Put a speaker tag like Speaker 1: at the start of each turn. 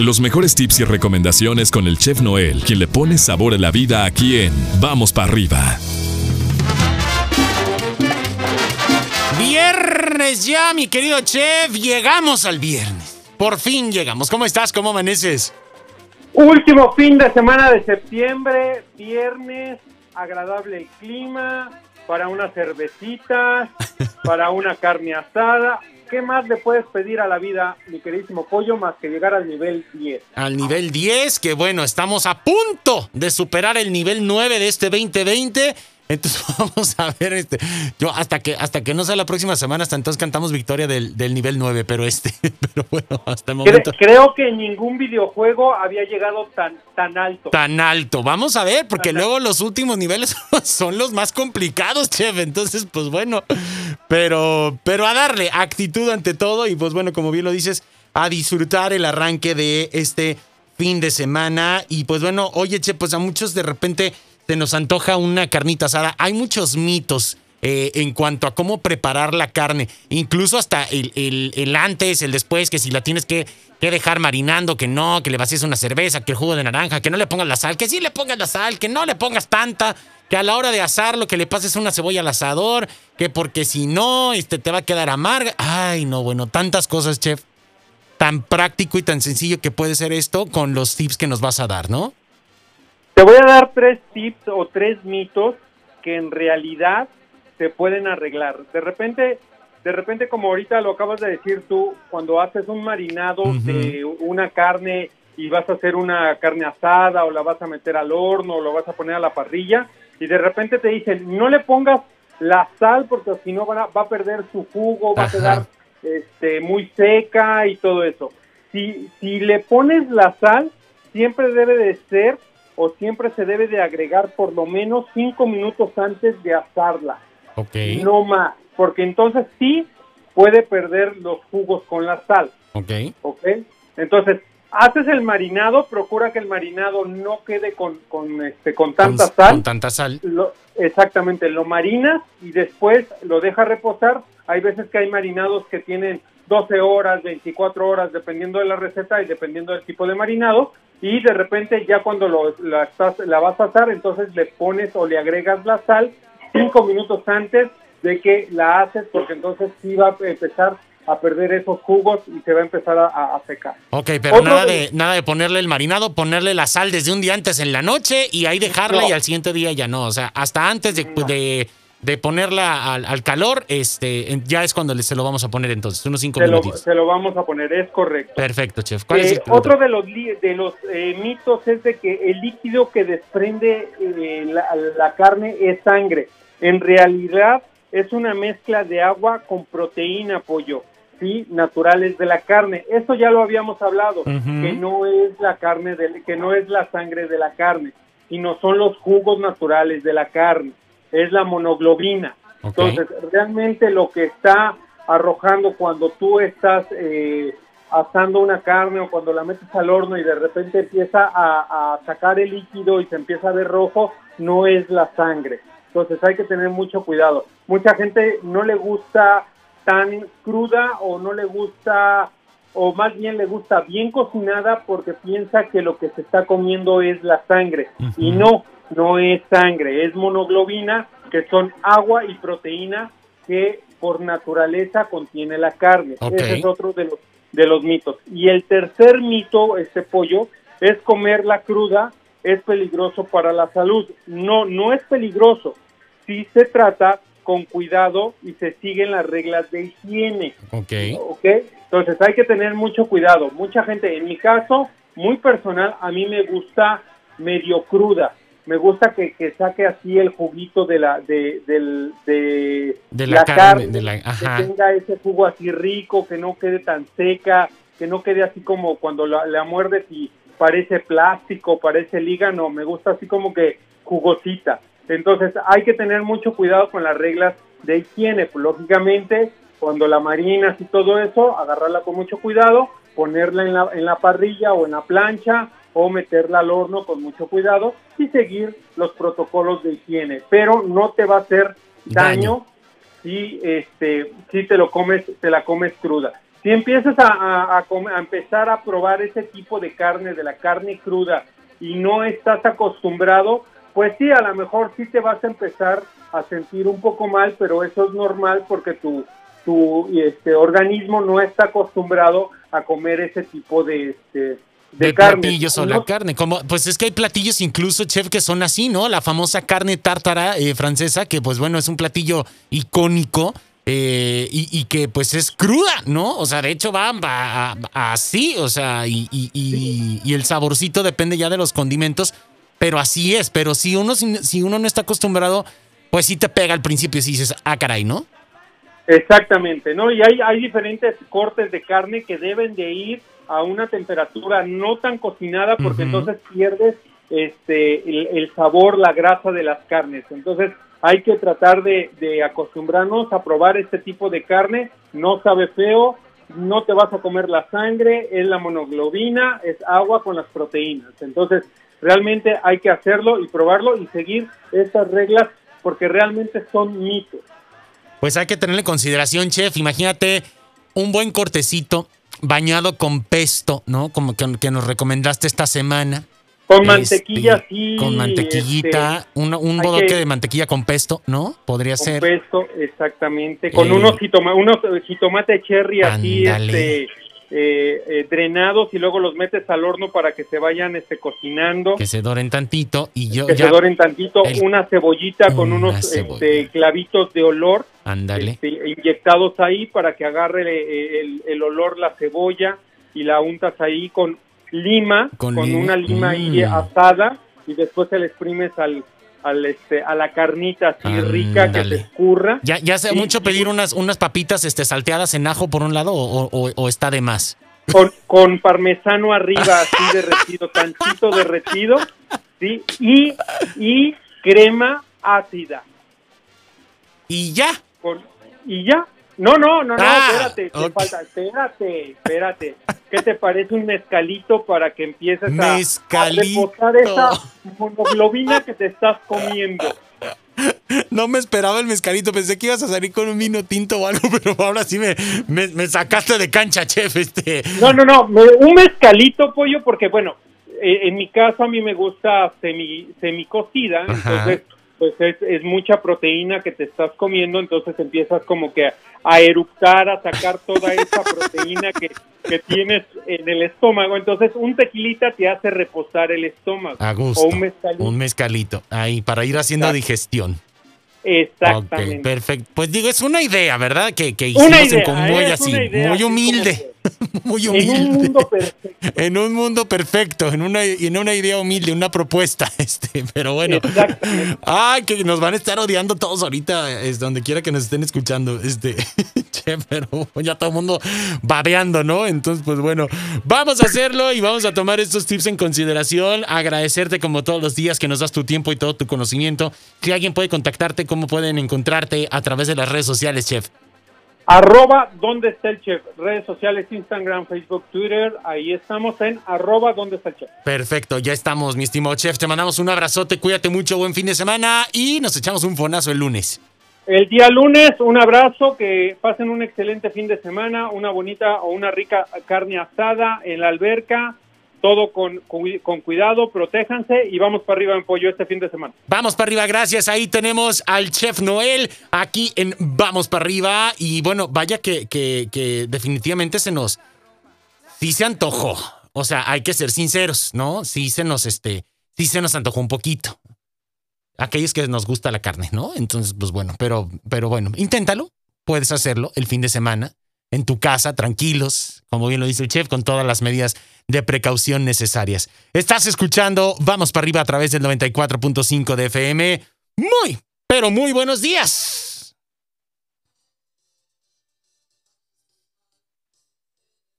Speaker 1: Los mejores tips y recomendaciones con el chef Noel, quien le pone sabor a la vida aquí en Vamos para arriba.
Speaker 2: Viernes ya, mi querido chef, llegamos al viernes. Por fin llegamos. ¿Cómo estás? ¿Cómo amaneces?
Speaker 3: Último fin de semana de septiembre, viernes, agradable el clima, para unas cervecitas, para una carne asada. ¿Qué más le puedes pedir a la vida, mi queridísimo pollo, más que llegar al nivel 10?
Speaker 2: Al nivel 10, que bueno, estamos a punto de superar el nivel 9 de este 2020 entonces vamos a ver este. Yo hasta que hasta que no sea la próxima semana, hasta entonces cantamos victoria del, nivel 9, pero este, pero bueno, hasta el momento.
Speaker 3: Creo que ningún videojuego había llegado tan, tan alto.
Speaker 2: Tan alto. Vamos a ver, porque luego los últimos niveles son los más complicados, chef. Entonces, pues bueno. Pero, pero a darle actitud ante todo. Y pues bueno, como bien lo dices, a disfrutar el arranque de este fin de semana. Y pues bueno, oye, che, pues a muchos de repente se nos antoja una carnita asada. Hay muchos mitos eh, en cuanto a cómo preparar la carne, incluso hasta el, antes, el después, que si la tienes que, que, dejar marinando, que no, que le vacíes una cerveza, que el jugo de naranja, que no le pongas la sal, que sí le pongas la sal, que no le pongas tanta, que a la hora de asarlo, que le pases una cebolla al asador, que porque si no, este, te va a quedar amarga. Ay, no, bueno, tantas cosas, chef. Tan práctico y tan sencillo que puede ser esto con los tips que nos vas a dar, ¿no?
Speaker 3: Te voy a dar tres tips o tres mitos que en realidad se pueden arreglar. De repente, de repente como ahorita lo acabas de decir tú, cuando haces un marinado de una carne y vas a hacer una carne asada o la vas a meter al horno o lo vas a poner a la parrilla y de repente te dicen, no le pongas la sal porque si no va a, perder su jugo, va a quedar este, muy seca y todo eso. Si, si le pones la sal, siempre debe de ser o siempre se debe de agregar por lo menos cinco minutos antes de asarla.
Speaker 2: Ok.
Speaker 3: No más, porque entonces sí puede perder los jugos con la sal.
Speaker 2: Ok.
Speaker 3: Ok. Entonces, haces el marinado, procura que el marinado no quede con, con, este, con tanta sal.
Speaker 2: Con tanta sal.
Speaker 3: exactamente, lo marinas y después lo dejas reposar. Hay veces que hay marinados que tienen 12 horas, 24 horas, dependiendo de la receta y dependiendo del tipo de marinado y de repente ya cuando lo, la vas a asar, entonces le pones o le agregas la sal cinco minutos antes de que la haces, porque entonces sí va a empezar a perder esos jugos y se va a empezar a, secar.
Speaker 2: Ok, pero nada de, nada de ponerle el marinado, ponerle la sal desde un día antes en la noche y ahí dejarla y al siguiente día ya no. O sea, hasta antes de, de de ponerla al, calor, este, ya es cuando se lo vamos a poner entonces, unos cinco minutos.
Speaker 3: se lo vamos a poner, es correcto.
Speaker 2: Perfecto, chef.
Speaker 3: Eh, otro de los, de los eh, mitos es de que el líquido que desprende eh, la, carne es sangre. En realidad es una mezcla de agua con proteína, pollo, sí, naturales de la carne. Eso ya lo habíamos hablado, que no es la carne, de, que no es la sangre de la carne, sino son los jugos naturales de la carne es la monoglobina. Entonces, realmente lo que está arrojando cuando tú estás eh, asando una carne o cuando la metes al horno y de repente empieza a, sacar el líquido y se empieza a ver rojo, no es la sangre. Entonces hay que tener mucho cuidado. Mucha gente no le gusta tan cruda o no le gusta o más bien le gusta bien cocinada porque piensa que lo que se está comiendo es la sangre y no, no es sangre, es monoglobina, que son agua y proteína que por naturaleza contiene la carne. Ese es otro de los, de los mitos. Y el tercer mito, este pollo, es comerla cruda, es peligroso para la salud. No, no es peligroso. Si se trata con cuidado y se siguen las reglas de higiene.
Speaker 2: Ok.
Speaker 3: Entonces hay que tener mucho cuidado. Mucha gente, en mi caso, muy personal, a mí me gusta medio cruda me gusta que, saque así el juguito de la de, de,
Speaker 2: la, carne, que
Speaker 3: tenga ese jugo así rico, que no quede tan seca, que no quede así como cuando la, la muerdes y parece plástico, parece lígano, me gusta así como que jugosita. Entonces hay que tener mucho cuidado con las reglas de higiene, lógicamente cuando la marinas y todo eso, agarrarla con mucho cuidado, ponerla en la, en la parrilla o en la plancha o meterla al horno con mucho cuidado y seguir los protocolos de higiene, pero no te va a hacer daño, si este si te lo comes te la comes cruda. si empiezas a, a, empezar a probar ese tipo de carne, de la carne cruda, y no estás acostumbrado, pues sí, a lo mejor sí te vas a empezar a sentir un poco mal, pero eso es normal porque tu, tu este, organismo no está acostumbrado a comer ese tipo de, este, de,
Speaker 2: platillos o la carne. Como, pues es que hay platillos incluso, chef, que son así, ¿no? La famosa carne tártara eh, francesa, que pues bueno, es un platillo icónico eh, y, que pues es cruda, ¿no? O sea, de hecho va, así, o sea, y, y, el saborcito depende ya de los condimentos, pero así es, pero si uno, si, uno no está acostumbrado, pues sí te pega al principio y dices, ah, caray, ¿no?
Speaker 3: Exactamente, ¿no? Y hay, hay diferentes cortes de carne que deben de ir a una temperatura no tan cocinada porque entonces pierdes este el, el, sabor, la grasa de las carnes. Entonces, hay que tratar de, acostumbrarnos a probar este tipo de carne, no sabe feo, no te vas a comer la sangre, es la monoglobina, es agua con las proteínas. Entonces, realmente hay que hacerlo y probarlo y seguir estas reglas porque realmente son mitos.
Speaker 2: Pues hay que tenerle consideración, chef. Imagínate un buen cortecito bañado con pesto, ¿no? Como que, que nos recomendaste esta semana.
Speaker 3: Con mantequilla, este, sí.
Speaker 2: Con mantequillita, este, un, bodoque de mantequilla con pesto, ¿no? Podría ser.
Speaker 3: Con pesto, exactamente. Con unos, unos jitomate cherry así, este, eh, eh, drenados y luego los metes al horno para que se vayan este, cocinando.
Speaker 2: Que se doren tantito y yo
Speaker 3: Que se doren tantito. una cebollita con unos este, clavitos de olor.
Speaker 2: Ándale.
Speaker 3: Este, inyectados ahí para que agarre eh, el, el olor la cebolla y la untas ahí con lima, con, una lima ahí mm. asada y después se le exprimes al, al este, a la carnita así rica que se escurra.
Speaker 2: ¿Ya, ya hace mucho pedir unas, unas papitas este, salteadas en ajo por un lado o, está de más?
Speaker 3: Con, con parmesano arriba así derretido, tantito derretido, ¿sí? Y, y crema ácida.
Speaker 2: ¿Y ya?
Speaker 3: y ya, no, no, no, no, ah, espérate, falta, espérate, espérate. ¿Qué te parece un mezcalito para que empieces a, a reposar esa monoglobina que te estás comiendo?
Speaker 2: No me esperaba el mezcalito, pensé que ibas a salir con un vino tinto o algo, pero ahora sí me, me, sacaste de cancha, chef. Este.
Speaker 3: No, no, no, un mezcalito, pollo, porque bueno, eh, en mi caso a mí me gusta semi, semi cocida, entonces pues es, es, mucha proteína que te estás comiendo, entonces empiezas como que a eructar, a sacar toda esa proteína que, que tienes en el estómago. Entonces un tequilita te hace reposar el estómago.
Speaker 2: A gusto. O un mezcalito. Un mezcalito, ahí, para ir haciendo digestión.
Speaker 3: Exactamente.
Speaker 2: perfecto. Pues digo, es una idea, ¿verdad? Que, que hicimos en Convoy así, muy humilde. muy humilde. En un mundo perfecto. en un mundo perfecto, en una, en una idea humilde, una propuesta. Este, pero bueno. Ay, que nos van a estar odiando todos ahorita, es donde quiera que nos estén escuchando. Este, che, pero ya todo el mundo babeando, ¿no? Entonces, pues bueno, vamos a hacerlo y vamos a tomar estos tips en consideración. Agradecerte como todos los días que nos das tu tiempo y todo tu conocimiento. Si alguien puede contactarte, ¿cómo pueden encontrarte a través de las redes sociales, chef?
Speaker 3: Arroba ¿Dónde está el chef? Redes sociales, Instagram, Facebook, Twitter. Ahí estamos en arroba ¿Dónde está el chef?
Speaker 2: Perfecto, ya estamos, mi estimado chef. Te mandamos un abrazote, cuídate mucho, buen fin de semana y nos echamos un fonazo el lunes.
Speaker 3: El día lunes, un abrazo, que pasen un excelente fin de semana, una bonita o una rica carne asada en la alberca todo con, cuidado, protéjanse y vamos para arriba en pollo este fin de semana.
Speaker 2: Vamos para arriba, gracias. Ahí tenemos al chef Noel aquí en Vamos para arriba. Y bueno, vaya que, que, definitivamente se nos. Sí se antojó. O sea, hay que ser sinceros, ¿no? Sí se nos, este, sí se nos antojó un poquito. Aquellos que nos gusta la carne, ¿no? Entonces, pues bueno, pero, pero bueno, inténtalo. Puedes hacerlo el fin de semana en tu casa, tranquilos, como bien lo dice el chef, con todas las medidas de precaución necesarias. Estás escuchando Vamos para arriba a través del 94.5 de FM. Muy, pero muy buenos días.